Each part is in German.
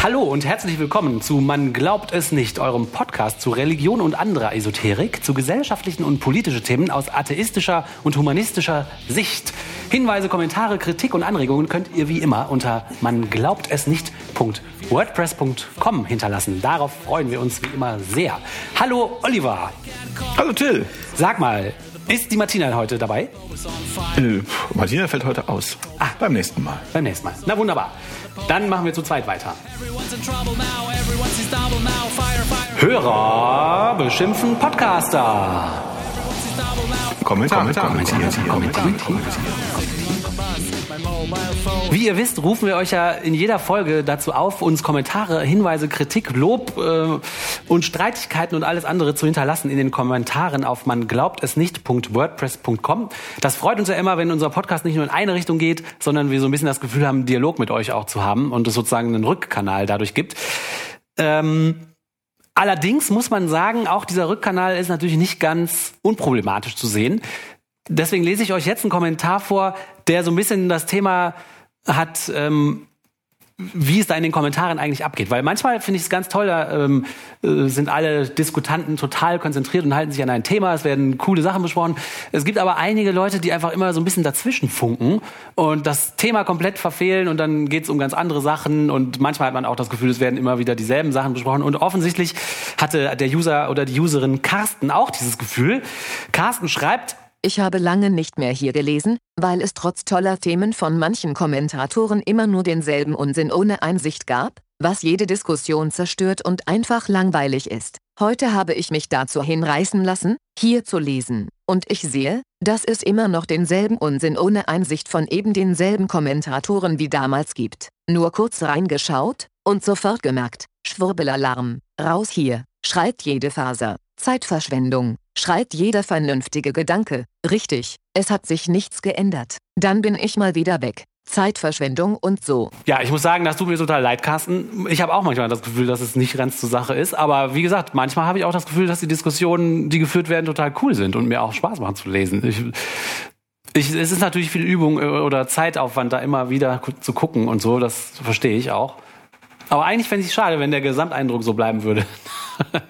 Hallo und herzlich willkommen zu Man glaubt es nicht, eurem Podcast zu Religion und anderer Esoterik, zu gesellschaftlichen und politischen Themen aus atheistischer und humanistischer Sicht. Hinweise, Kommentare, Kritik und Anregungen könnt ihr wie immer unter man glaubt es nicht.wordpress.com hinterlassen. Darauf freuen wir uns wie immer sehr. Hallo Oliver. Hallo Till. Sag mal, ist die Martina heute dabei? Äh, Martina fällt heute aus. Ah. Beim nächsten Mal. Beim nächsten Mal. Na wunderbar. Dann machen wir zu zweit weiter. Hörer beschimpfen Podcaster. Kommentar, Kommentar, kommentieren, kommentieren, kommentieren. Wie ihr wisst, rufen wir euch ja in jeder Folge dazu auf, uns Kommentare, Hinweise, Kritik, Lob äh, und Streitigkeiten und alles andere zu hinterlassen in den Kommentaren auf man glaubt es nicht.wordpress.com. Das freut uns ja immer, wenn unser Podcast nicht nur in eine Richtung geht, sondern wir so ein bisschen das Gefühl haben, Dialog mit euch auch zu haben und es sozusagen einen Rückkanal dadurch gibt. Ähm, Allerdings muss man sagen, auch dieser Rückkanal ist natürlich nicht ganz unproblematisch zu sehen. Deswegen lese ich euch jetzt einen Kommentar vor, der so ein bisschen das Thema hat, ähm, wie es da in den Kommentaren eigentlich abgeht. Weil manchmal finde ich es ganz toll, da ähm, äh, sind alle Diskutanten total konzentriert und halten sich an ein Thema. Es werden coole Sachen besprochen. Es gibt aber einige Leute, die einfach immer so ein bisschen dazwischen funken und das Thema komplett verfehlen und dann geht es um ganz andere Sachen und manchmal hat man auch das Gefühl, es werden immer wieder dieselben Sachen besprochen und offensichtlich hatte der User oder die Userin Carsten auch dieses Gefühl. Carsten schreibt, Ich habe lange nicht mehr hier gelesen, weil es trotz toller Themen von manchen Kommentatoren immer nur denselben Unsinn ohne Einsicht gab, was jede Diskussion zerstört und einfach langweilig ist. Heute habe ich mich dazu hinreißen lassen, hier zu lesen, und ich sehe, dass es immer noch denselben Unsinn ohne Einsicht von eben denselben Kommentatoren wie damals gibt. Nur kurz reingeschaut und sofort gemerkt, Schwurbelalarm, raus hier, schreit jede Faser. Zeitverschwendung, schreit jeder vernünftige Gedanke. Richtig, es hat sich nichts geändert. Dann bin ich mal wieder weg. Zeitverschwendung und so. Ja, ich muss sagen, das tut mir total leid, Carsten. Ich habe auch manchmal das Gefühl, dass es nicht ganz zur Sache ist. Aber wie gesagt, manchmal habe ich auch das Gefühl, dass die Diskussionen, die geführt werden, total cool sind und mir auch Spaß machen zu lesen. Ich, ich, es ist natürlich viel Übung äh, oder Zeitaufwand, da immer wieder zu gucken und so. Das verstehe ich auch. Aber eigentlich fände ich es schade, wenn der Gesamteindruck so bleiben würde.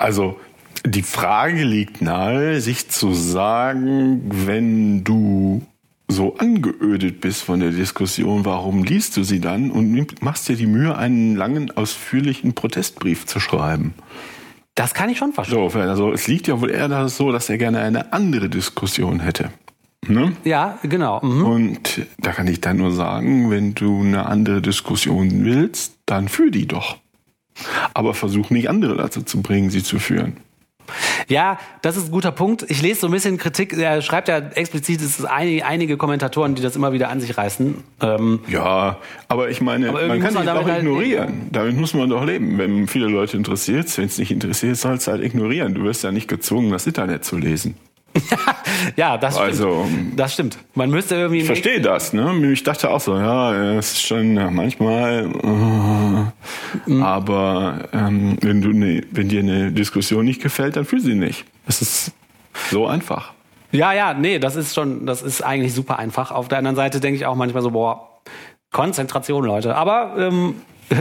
Also, die Frage liegt nahe, sich zu sagen, wenn du so angeödet bist von der Diskussion, warum liest du sie dann und machst dir die Mühe, einen langen, ausführlichen Protestbrief zu schreiben? Das kann ich schon verstehen. So, also es liegt ja wohl eher so, dass er gerne eine andere Diskussion hätte. Ne? Ja, genau. Mhm. Und da kann ich dann nur sagen, wenn du eine andere Diskussion willst, dann führ die doch. Aber versuch nicht andere dazu zu bringen, sie zu führen. Ja, das ist ein guter Punkt. Ich lese so ein bisschen Kritik. Er schreibt ja explizit, es ist einige, einige Kommentatoren, die das immer wieder an sich reißen. Ähm, Ja, aber ich meine, Aber man kann man auch damit halt ignorieren. Damit muss man doch leben. Wenn viele Leute interessiert, wenn es nicht interessiert, sollst du halt ignorieren. Du wirst ja nicht gezwungen, das Internet zu lesen. Ja, das stimmt. Also, das stimmt. Man müsste irgendwie. Ich verstehe das, ne? Ich dachte auch so, ja, es ist schon ja, manchmal, äh, aber ähm, wenn du ne, wenn dir eine Diskussion nicht gefällt, dann fühl sie nicht. Es ist so einfach. Ja, ja, nee, das ist schon, das ist eigentlich super einfach. Auf der anderen Seite denke ich auch manchmal so, boah, Konzentration, Leute. Aber ähm,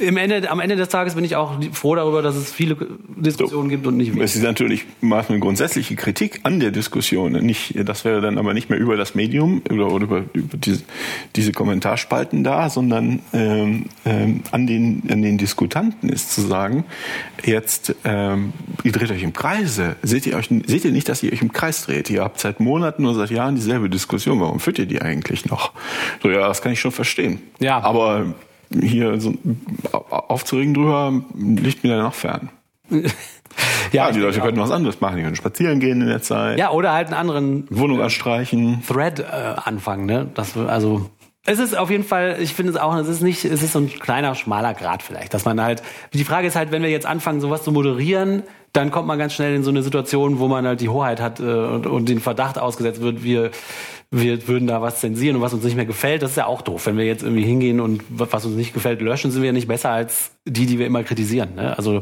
im Ende, am Ende des Tages bin ich auch froh darüber, dass es viele Diskussionen gibt und nicht wenig. Es ist natürlich mal eine grundsätzliche Kritik an der Diskussion. Nicht, das wäre dann aber nicht mehr über das Medium oder, oder über, über diese, diese Kommentarspalten da, sondern ähm, ähm, an, den, an den Diskutanten ist zu sagen, jetzt ähm, ihr dreht euch im Kreise. Seht ihr, euch, seht ihr nicht, dass ihr euch im Kreis dreht? Ihr habt seit Monaten oder seit Jahren dieselbe Diskussion. Warum führt ihr die eigentlich noch? So, ja, das kann ich schon verstehen. Ja. Aber hier so aufzuregen drüber liegt mir dann noch fern. Ja, ich die Leute könnten was anderes machen. Die können spazieren gehen in der Zeit, Ja, oder halt einen anderen Wohnung anstreichen. Thread äh, anfangen, ne? Das also es ist auf jeden Fall, ich finde es auch, es ist nicht, es ist so ein kleiner schmaler Grad vielleicht, dass man halt die Frage ist halt, wenn wir jetzt anfangen sowas zu moderieren, dann kommt man ganz schnell in so eine Situation, wo man halt die Hoheit hat äh, und, und den Verdacht ausgesetzt wird, wir wir würden da was zensieren und was uns nicht mehr gefällt, das ist ja auch doof. Wenn wir jetzt irgendwie hingehen und was uns nicht gefällt löschen, sind wir ja nicht besser als die, die wir immer kritisieren. Ne? Also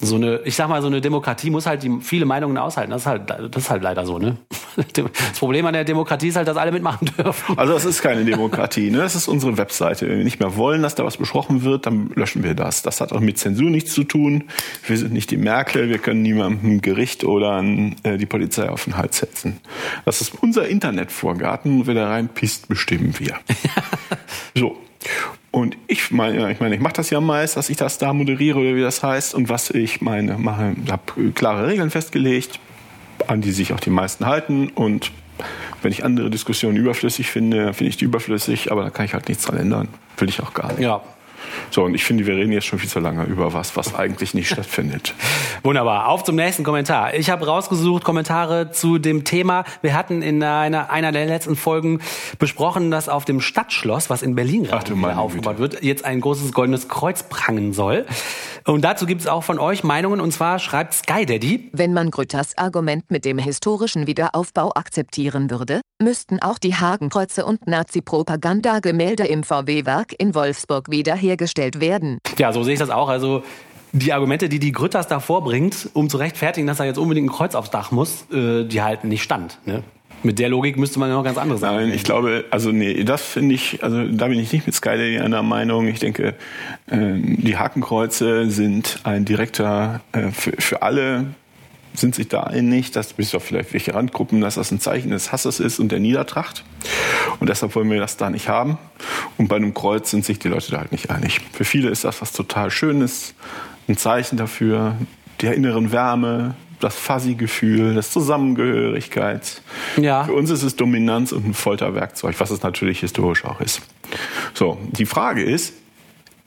so eine, ich sag mal, so eine Demokratie muss halt die viele Meinungen aushalten. Das ist halt, das ist halt leider so, ne? Das Problem an der Demokratie ist halt, dass alle mitmachen dürfen. Also das ist keine Demokratie, ne? Das ist unsere Webseite. Wenn wir nicht mehr wollen, dass da was besprochen wird, dann löschen wir das. Das hat auch mit Zensur nichts zu tun. Wir sind nicht die Merkel, wir können niemandem ein Gericht oder an, äh, die Polizei auf den Hals setzen. Das ist unser Internetvorgarten. Wer da rein pisst, bestimmen wir. so. Und ich meine, ich meine, ich mache das ja meist, dass ich das da moderiere oder wie das heißt. Und was ich meine, mache, habe klare Regeln festgelegt, an die sich auch die meisten halten. Und wenn ich andere Diskussionen überflüssig finde, finde ich die überflüssig, aber da kann ich halt nichts dran ändern. Will ich auch gar nicht. Ja, So, und ich finde, wir reden jetzt schon viel zu lange über was, was eigentlich nicht stattfindet. Wunderbar. Auf zum nächsten Kommentar. Ich habe rausgesucht Kommentare zu dem Thema. Wir hatten in einer, einer der letzten Folgen besprochen, dass auf dem Stadtschloss, was in Berlin gerade aufgebaut wird, jetzt ein großes goldenes Kreuz prangen soll. Und dazu gibt es auch von euch Meinungen. Und zwar schreibt Sky Daddy. Wenn man Grütters Argument mit dem historischen Wiederaufbau akzeptieren würde, müssten auch die Hakenkreuze und Nazi-Propagandagemälde im VW-Werk in Wolfsburg wiederhergestellt werden. Ja, so sehe ich das auch. Also die Argumente, die die Grütters da vorbringt, um zu rechtfertigen, dass er jetzt unbedingt ein Kreuz aufs Dach muss, äh, die halten nicht stand. Ne? Mit der Logik müsste man ja noch ganz anderes sagen. Nein, ich glaube, also nee, das finde ich, also da bin ich nicht mit Sky Daddy einer Meinung. Ich denke, ähm, die Hakenkreuze sind ein direkter, äh, für, für alle sind sich da einig, dass bis auf vielleicht welche Randgruppen, dass das ein Zeichen des Hasses ist und der Niedertracht. Und deshalb wollen wir das da nicht haben. Und bei einem Kreuz sind sich die Leute da halt nicht einig. Für viele ist das was total Schönes, ein Zeichen dafür, der inneren Wärme, das Fuzzy-Gefühl, das Zusammengehörigkeit. Ja. Für uns ist es Dominanz und ein Folterwerkzeug, was es natürlich historisch auch ist. So, die Frage ist,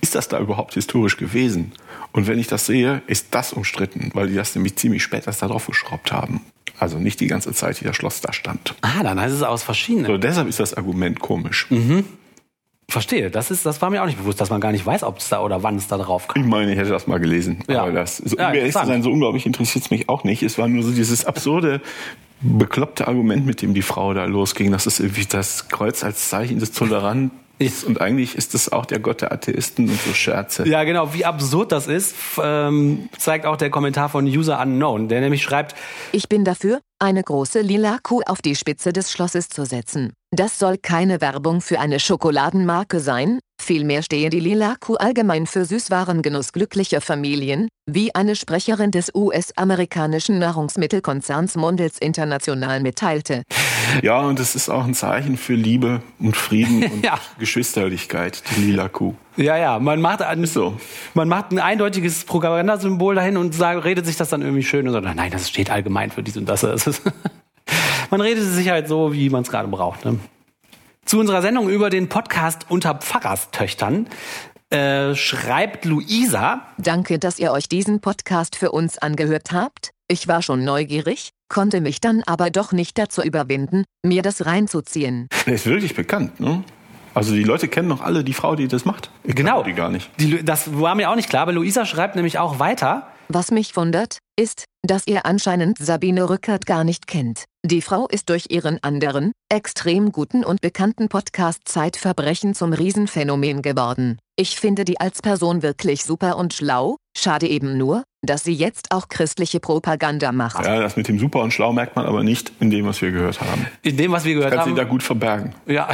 ist das da überhaupt historisch gewesen? Und wenn ich das sehe, ist das umstritten, weil die das nämlich ziemlich spät erst da drauf geschraubt haben. Also nicht die ganze Zeit, die das Schloss da stand. Ah, dann heißt es aus verschiedenen. So, deshalb ist das Argument komisch. Verstehe. Das ist, das war mir auch nicht bewusst, dass man gar nicht weiß, ob es da oder wann es da drauf Ich kam. meine, ich hätte das mal gelesen. Ja. Aber das, so, Ja, ehrlich zu sein, so unglaublich interessiert es mich auch nicht. Es war nur so dieses absurde, bekloppte Argument, mit dem die Frau da losging. Das ist irgendwie das Kreuz als Zeichen des Toleranz. Und eigentlich ist es auch der Gott der Atheisten und so Scherze. Ja, genau. Wie absurd das ist, ähm, zeigt auch der Kommentar von User Unknown, der nämlich schreibt, Ich bin dafür, eine große lila Kuh auf die Spitze des Schlosses zu setzen. Das soll keine Werbung für eine Schokoladenmarke sein, vielmehr stehe die lila Kuh allgemein für Süßwarengenuss glücklicher Familien, wie eine Sprecherin des US-amerikanischen Nahrungsmittelkonzerns Mondels International mitteilte. Ja, und es ist auch ein Zeichen für Liebe und Frieden und Ja. Geschwisterlichkeit, die lila Kuh. ja, ja, man macht, ein, so. man macht ein eindeutiges Propagandasymbol dahin und sagt, redet sich das dann irgendwie schön und sagt, nein, das steht allgemein für dies und das. man redet es sich halt so, wie man es gerade braucht. Ne? Zu unserer Sendung über den Podcast unter Pfarrerstöchtern äh, schreibt Luisa, Danke, dass ihr euch diesen Podcast für uns angehört habt. Ich war schon neugierig, konnte mich dann aber doch nicht dazu überwinden, mir das reinzuziehen. Der ist wirklich bekannt, ne? Also die Leute kennen noch alle die Frau, die das macht. Ich Genau. Die gar nicht. Die, das war mir auch nicht klar, aber Luisa schreibt nämlich auch weiter. Was mich wundert, ist, dass ihr anscheinend Sabine Rückert gar nicht kennt. Die Frau ist durch ihren anderen, extrem guten und bekannten Podcast Zeitverbrechen zum Riesenphänomen geworden. Ich finde die als Person wirklich super und schlau, schade eben nur, dass sie jetzt auch christliche Propaganda macht. Ja, das mit dem Super und Schlau merkt man aber nicht in dem, was wir gehört haben. In dem, was wir gehört Kannst haben. sie da gut verbergen. Ja.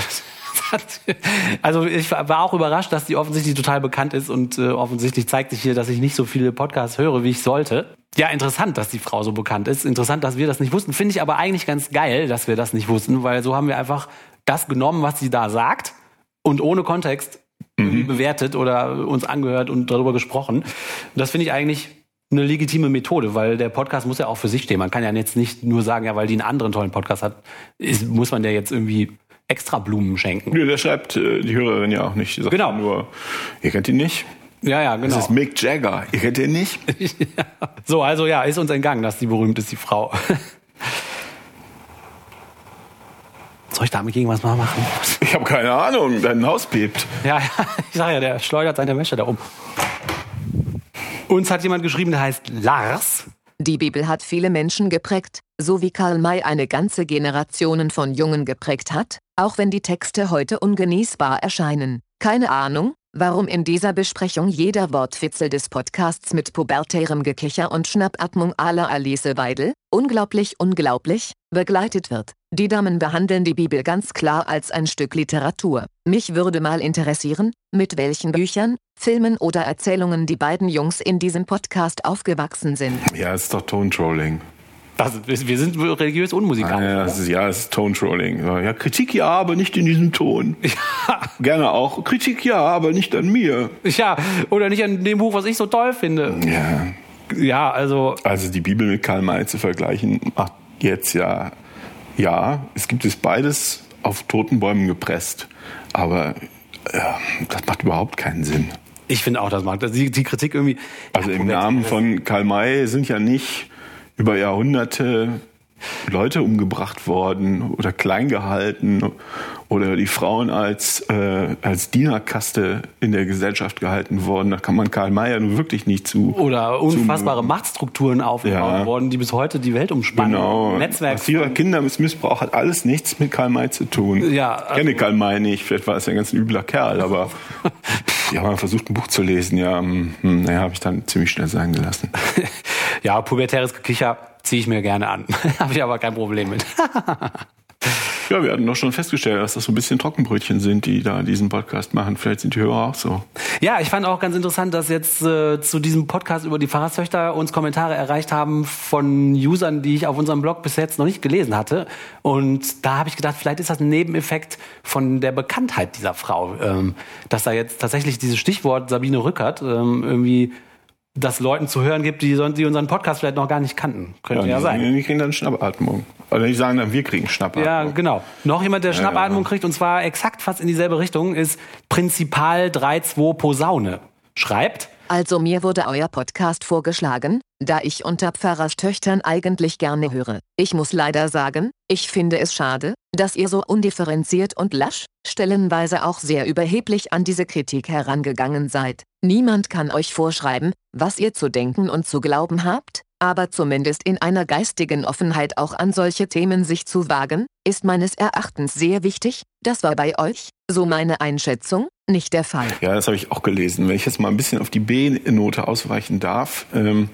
Also ich war auch überrascht, dass die offensichtlich total bekannt ist und äh, offensichtlich zeigt sich hier, dass ich nicht so viele Podcasts höre, wie ich sollte. Ja, interessant, dass die Frau so bekannt ist. Interessant, dass wir das nicht wussten. Finde ich aber eigentlich ganz geil, dass wir das nicht wussten, weil so haben wir einfach das genommen, was sie da sagt und ohne Kontext irgendwie bewertet oder uns angehört und darüber gesprochen. Und das finde ich eigentlich eine legitime Methode, weil der Podcast muss ja auch für sich stehen. Man kann ja jetzt nicht nur sagen, ja, weil die einen anderen tollen Podcast hat, ist, muss man der jetzt irgendwie extra Blumen schenken. Ja, der schreibt äh, die Hörerin ja auch nicht. Die sagt Genau. nur, ihr kennt ihn nicht. Ja, ja, Das genau. ist Mick Jagger. Ihr kennt ihn nicht. So, also ja, ist uns entgangen, dass die berühmt ist, die Frau. Soll ich damit gegen was mal machen? Ich habe keine Ahnung. Dein Haus bebt. Ja, ja, ich sag ja, der schleudert seine Wäsche da um. Uns hat jemand geschrieben, der heißt Lars. Die Bibel hat viele Menschen geprägt, so wie Karl May eine ganze Generationen von Jungen geprägt hat, auch wenn die Texte heute ungenießbar erscheinen. Keine Ahnung, warum in dieser Besprechung jeder Wortwitzel des Podcasts mit pubertärem Gekicher und Schnappatmung la Alice Weidel, unglaublich unglaublich, begleitet wird. Die Damen behandeln die Bibel ganz klar als ein Stück Literatur. Mich würde mal interessieren, mit welchen Büchern, Filmen oder Erzählungen die beiden Jungs in diesem Podcast aufgewachsen sind. Ja, ist doch Tone-Trolling. Das, wir sind religiös unmusikalisch. Ja, es ist, ja, es ist Tone-Trolling. Ja, Kritik ja, aber nicht in diesem Ton. Ja. Gerne auch. Kritik ja, aber nicht an mir. Ja, oder nicht an dem Buch, was ich so toll finde. Ja. Ja, also. Also die Bibel mit Karl May zu vergleichen, macht jetzt ja, ja, es gibt es beides auf toten Bäumen gepresst. Aber ja, das macht überhaupt keinen Sinn. Ich finde auch, das macht die, die Kritik irgendwie. Also ja, im Namen von Karl May sind ja nicht über Jahrhunderte Leute umgebracht worden oder klein gehalten oder die Frauen als, äh, als Dienerkaste in der Gesellschaft gehalten worden. Da kann man Karl Mayer nun wirklich nicht zu. Oder unfassbare zu, Machtstrukturen aufgebaut ja, worden, die bis heute die Welt umspannen. Genau. Netzwerk. Massiver Kindermissbrauch hat alles nichts mit Karl May zu tun. Ja, also ich kenne Karl May nicht, vielleicht war es ja ein ganz übler Kerl, aber ja, man versucht ein Buch zu lesen, ja, hm, naja, habe ich dann ziemlich schnell sein gelassen. ja, pubertäres Gekicher ziehe ich mir gerne an. Habe ich aber kein Problem mit. Ja, wir hatten doch schon festgestellt, dass das so ein bisschen Trockenbrötchen sind, die da diesen Podcast machen. Vielleicht sind die Hörer auch so. Ja, ich fand auch ganz interessant, dass jetzt äh, zu diesem Podcast über die Pfarrerstöchter uns Kommentare erreicht haben von Usern, die ich auf unserem Blog bis jetzt noch nicht gelesen hatte. Und da habe ich gedacht, vielleicht ist das ein Nebeneffekt von der Bekanntheit dieser Frau, ähm, dass da jetzt tatsächlich dieses Stichwort Sabine Rückert ähm, irgendwie das Leuten zu hören gibt, die, die unseren Podcast vielleicht noch gar nicht kannten. Könnte ja, ja sein. Die kriegen dann Schnappatmung. Oder die sagen dann, wir kriegen Schnappatmung. Ja, genau. Noch jemand, der Schnappatmung ja, kriegt, und zwar exakt fast in dieselbe Richtung, ist Prinzipal 32 Posaune. Schreibt. Also mir wurde euer Podcast vorgeschlagen, da ich unter Pfarrerstöchtern eigentlich gerne höre. Ich muss leider sagen, ich finde es schade, dass ihr so undifferenziert und lasch, stellenweise auch sehr überheblich an diese Kritik herangegangen seid. Niemand kann euch vorschreiben, was ihr zu denken und zu glauben habt, aber zumindest in einer geistigen Offenheit auch an solche Themen sich zu wagen, ist meines Erachtens sehr wichtig, das war bei euch, so meine Einschätzung, nicht der Fall. Ja, das habe ich auch gelesen. Wenn ich jetzt mal ein bisschen auf die B-Note ausweichen darf, ähm,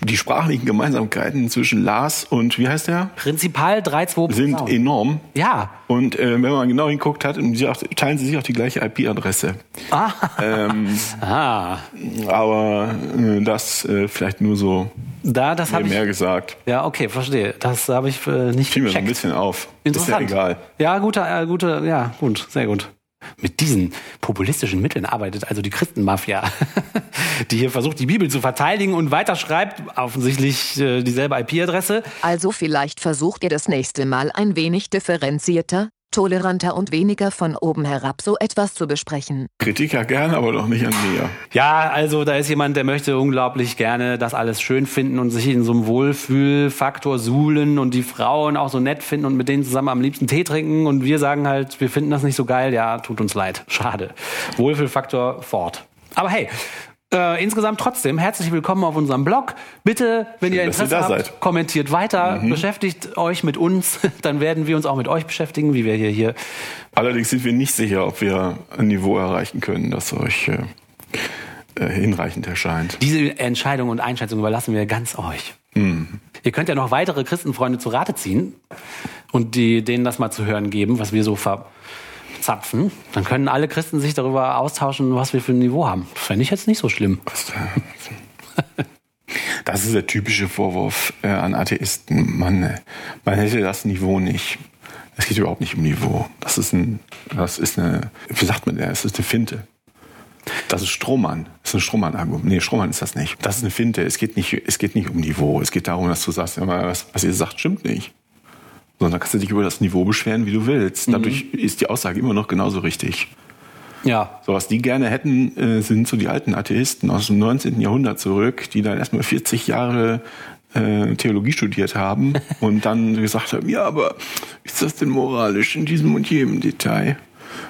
die sprachlichen Gemeinsamkeiten zwischen Lars und, wie heißt der? Prinzipal 3-2 sind enorm. Ja. Und äh, wenn man genau hinguckt hat, teilen sie sich auch die gleiche IP-Adresse. Ah. Ähm, ah. Aber äh, das äh, vielleicht nur so da, das habe ich mehr gesagt. Ja, okay, verstehe. Das habe ich äh, nicht Fiel mir so ein bisschen auf. Interessant. Ist ja egal. Ja, gute, äh, gute, ja, gut, sehr gut. Mit diesen populistischen Mitteln arbeitet also die Christenmafia, die hier versucht, die Bibel zu verteidigen und weiterschreibt, offensichtlich äh, dieselbe IP-Adresse. Also vielleicht versucht ihr das nächste Mal ein wenig differenzierter, toleranter und weniger von oben herab so etwas zu besprechen. Kritik ja gerne, aber doch nicht an mir. Ja, also da ist jemand, der möchte unglaublich gerne das alles schön finden und sich in so einem Wohlfühlfaktor suhlen und die Frauen auch so nett finden und mit denen zusammen am liebsten Tee trinken und wir sagen halt, wir finden das nicht so geil, ja, tut uns leid, schade. Wohlfühlfaktor fort. Aber hey, äh, insgesamt trotzdem herzlich willkommen auf unserem Blog. Bitte, wenn Schön, ihr Interesse ihr habt, seid. kommentiert weiter, mhm. beschäftigt euch mit uns, dann werden wir uns auch mit euch beschäftigen, wie wir hier hier. Allerdings sind wir nicht sicher, ob wir ein Niveau erreichen können, das euch äh, äh, hinreichend erscheint. Diese Entscheidung und Einschätzung überlassen wir ganz euch. Mhm. Ihr könnt ja noch weitere Christenfreunde zu Rate ziehen und die, denen das mal zu hören geben, was wir so ver zapfen, dann können alle Christen sich darüber austauschen, was wir für ein Niveau haben. Fände ich jetzt nicht so schlimm. Das ist der typische Vorwurf äh, an Atheisten. Man, man hätte das Niveau nicht. Es geht überhaupt nicht um Niveau. Das ist ein, das ist eine, wie sagt man das? Ist eine Finte. Das ist Strohmann. Das ist ein Strohmann-Argument. Nee, Strohmann ist das nicht. Das ist eine Finte. Es geht nicht, es geht nicht um Niveau. Es geht darum, dass du sagst, was, was ihr sagt, stimmt nicht sondern kannst du dich über das Niveau beschweren, wie du willst. Mhm. Dadurch ist die Aussage immer noch genauso richtig. Ja. So, was die gerne hätten, äh, sind so die alten Atheisten aus dem 19. Jahrhundert zurück, die dann erstmal 40 Jahre äh, Theologie studiert haben und dann gesagt haben, ja, aber ist das denn moralisch in diesem und jedem Detail?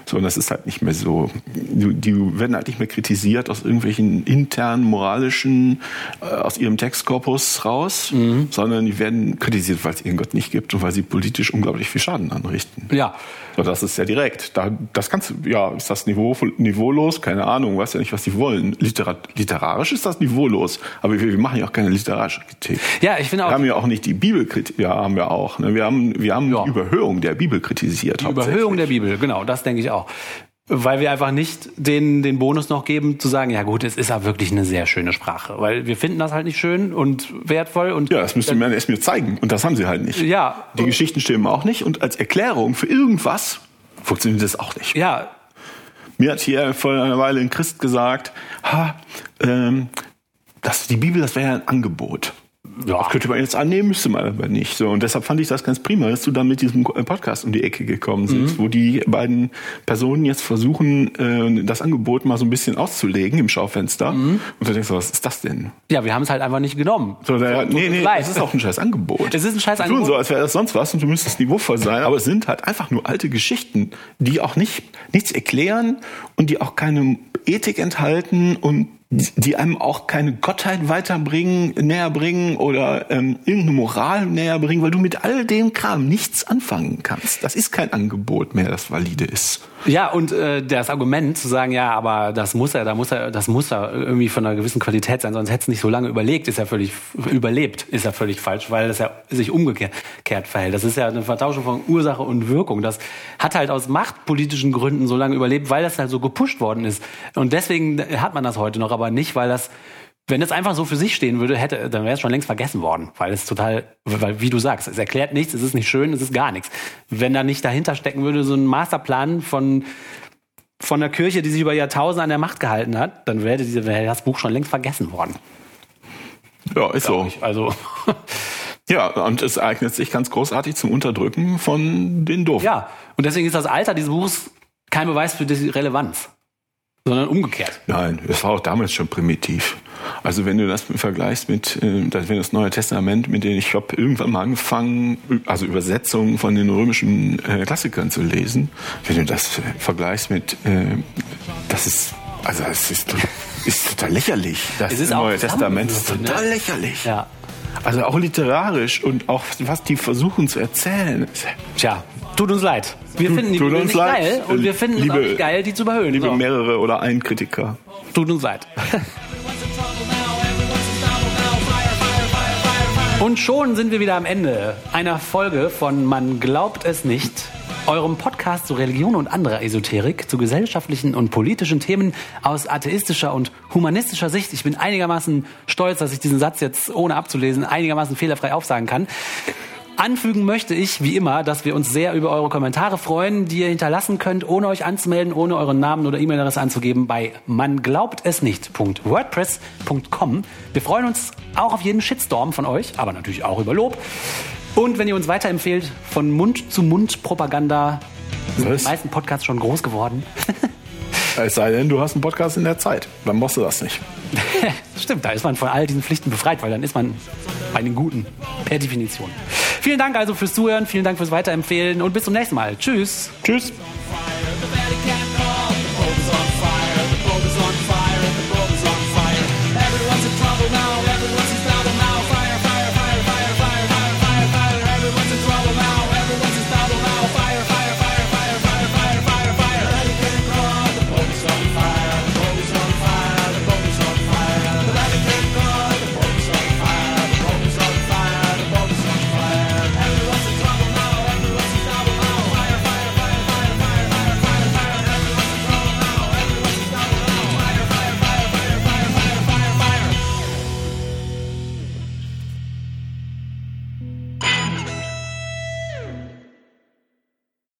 So, und das ist halt nicht mehr so. Die, die werden halt nicht mehr kritisiert aus irgendwelchen internen moralischen, äh, aus ihrem Textkorpus raus, mhm. sondern die werden kritisiert, weil es ihren Gott nicht gibt und weil sie politisch unglaublich viel Schaden anrichten. Ja. So, das ist ja direkt. Da, das kannst ja, ist das Niveau, niveaulos? Keine Ahnung, weiß ja nicht, was die wollen. Literat, literarisch ist das niveaulos, aber wir, wir machen ja auch keine literarische Kritik. Ja, ich finde auch. Wir haben ja auch nicht die Bibelkritik, ja, haben wir auch. Ne? Wir haben, wir haben ja. die Überhöhung der Bibel kritisiert. Die Überhöhung der Bibel, genau, das denke ich auch. Weil wir einfach nicht den, den Bonus noch geben, zu sagen, ja gut, es ist ja wirklich eine sehr schöne Sprache. Weil wir finden das halt nicht schön und wertvoll. Und ja, das müsste man erst mir zeigen. Und das haben sie halt nicht. Ja. Die Geschichten stimmen auch nicht. Und als Erklärung für irgendwas funktioniert das auch nicht. Ja. Mir hat hier vor einer Weile ein Christ gesagt, ha, ähm, das, die Bibel, das wäre ja ein Angebot. Ja. Das könnte man jetzt annehmen, müsste man aber nicht. So, und deshalb fand ich das ganz prima, dass du dann mit diesem Podcast um die Ecke gekommen bist, mhm. wo die beiden Personen jetzt versuchen, äh, das Angebot mal so ein bisschen auszulegen im Schaufenster. Mhm. Und du denkst, was ist das denn? Ja, wir haben es halt einfach nicht genommen. So, da, so, nee, nee, es ist auch ein scheiß Angebot. Es ist ein scheiß Angebot. tun so, als wäre das sonst was und du müsstest niveauvoll sein. Aber es sind halt einfach nur alte Geschichten, die auch nicht, nichts erklären und die auch keine Ethik enthalten und die einem auch keine Gottheit weiterbringen, näher bringen oder ähm, irgendeine Moral näher bringen, weil du mit all dem Kram nichts anfangen kannst. Das ist kein Angebot mehr, das valide ist. Ja, und äh, das Argument zu sagen, ja, aber das muss er, da muss er, das muss er irgendwie von einer gewissen Qualität sein, sonst hätte es nicht so lange überlegt, ist ja völlig überlebt, ist ja völlig falsch, weil das ja sich umgekehrt verhält. Das ist ja eine Vertauschung von Ursache und Wirkung. Das hat halt aus machtpolitischen Gründen so lange überlebt, weil das halt so gepusht worden ist. Und deswegen hat man das heute noch aber nicht, weil das wenn es einfach so für sich stehen würde, hätte, dann wäre es schon längst vergessen worden, weil es total, weil wie du sagst, es erklärt nichts, es ist nicht schön, es ist gar nichts. Wenn da nicht dahinter stecken würde so ein Masterplan von von der Kirche, die sich über Jahrtausende an der Macht gehalten hat, dann wäre, diese, wäre das Buch schon längst vergessen worden. Ja, ist so. Ich. Also ja, und es eignet sich ganz großartig zum Unterdrücken von den Doofen. Ja, und deswegen ist das Alter dieses Buchs kein Beweis für die Relevanz sondern umgekehrt. Nein, es war auch damals schon primitiv. Also wenn du das vergleichst mit äh, das, wenn das Neue Testament, mit denen ich habe irgendwann mal angefangen, also Übersetzungen von den römischen äh, Klassikern zu lesen, wenn du das äh, vergleichst mit, äh, das ist, also es ist, ist total lächerlich. Das Neue Testament ist total ne? lächerlich. Ja. Also auch literarisch und auch was die versuchen zu erzählen. Tja, tut uns leid. Wir finden die Bibel nicht leid. geil und wir finden liebe, es auch nicht geil, die zu überhöhen. Liebe so. mehrere oder ein Kritiker. Tut uns leid. Und schon sind wir wieder am Ende einer Folge von Man glaubt es nicht, eurem Podcast zu Religion und anderer Esoterik, zu gesellschaftlichen und politischen Themen aus atheistischer und humanistischer Sicht. Ich bin einigermaßen stolz, dass ich diesen Satz jetzt ohne abzulesen einigermaßen fehlerfrei aufsagen kann. Anfügen möchte ich, wie immer, dass wir uns sehr über eure Kommentare freuen, die ihr hinterlassen könnt, ohne euch anzumelden, ohne euren Namen oder E-Mail-Adresse anzugeben, bei man glaubt es nicht.wordpress.com. Wir freuen uns auch auf jeden Shitstorm von euch, aber natürlich auch über Lob. Und wenn ihr uns weiterempfehlt, von Mund zu Mund Propaganda sind die meisten Podcasts schon groß geworden. Es sei denn, du hast einen Podcast in der Zeit. Dann machst du das nicht. Stimmt, da ist man von all diesen Pflichten befreit, weil dann ist man bei den Guten, per Definition. Vielen Dank also fürs Zuhören, vielen Dank fürs Weiterempfehlen und bis zum nächsten Mal. Tschüss. Tschüss.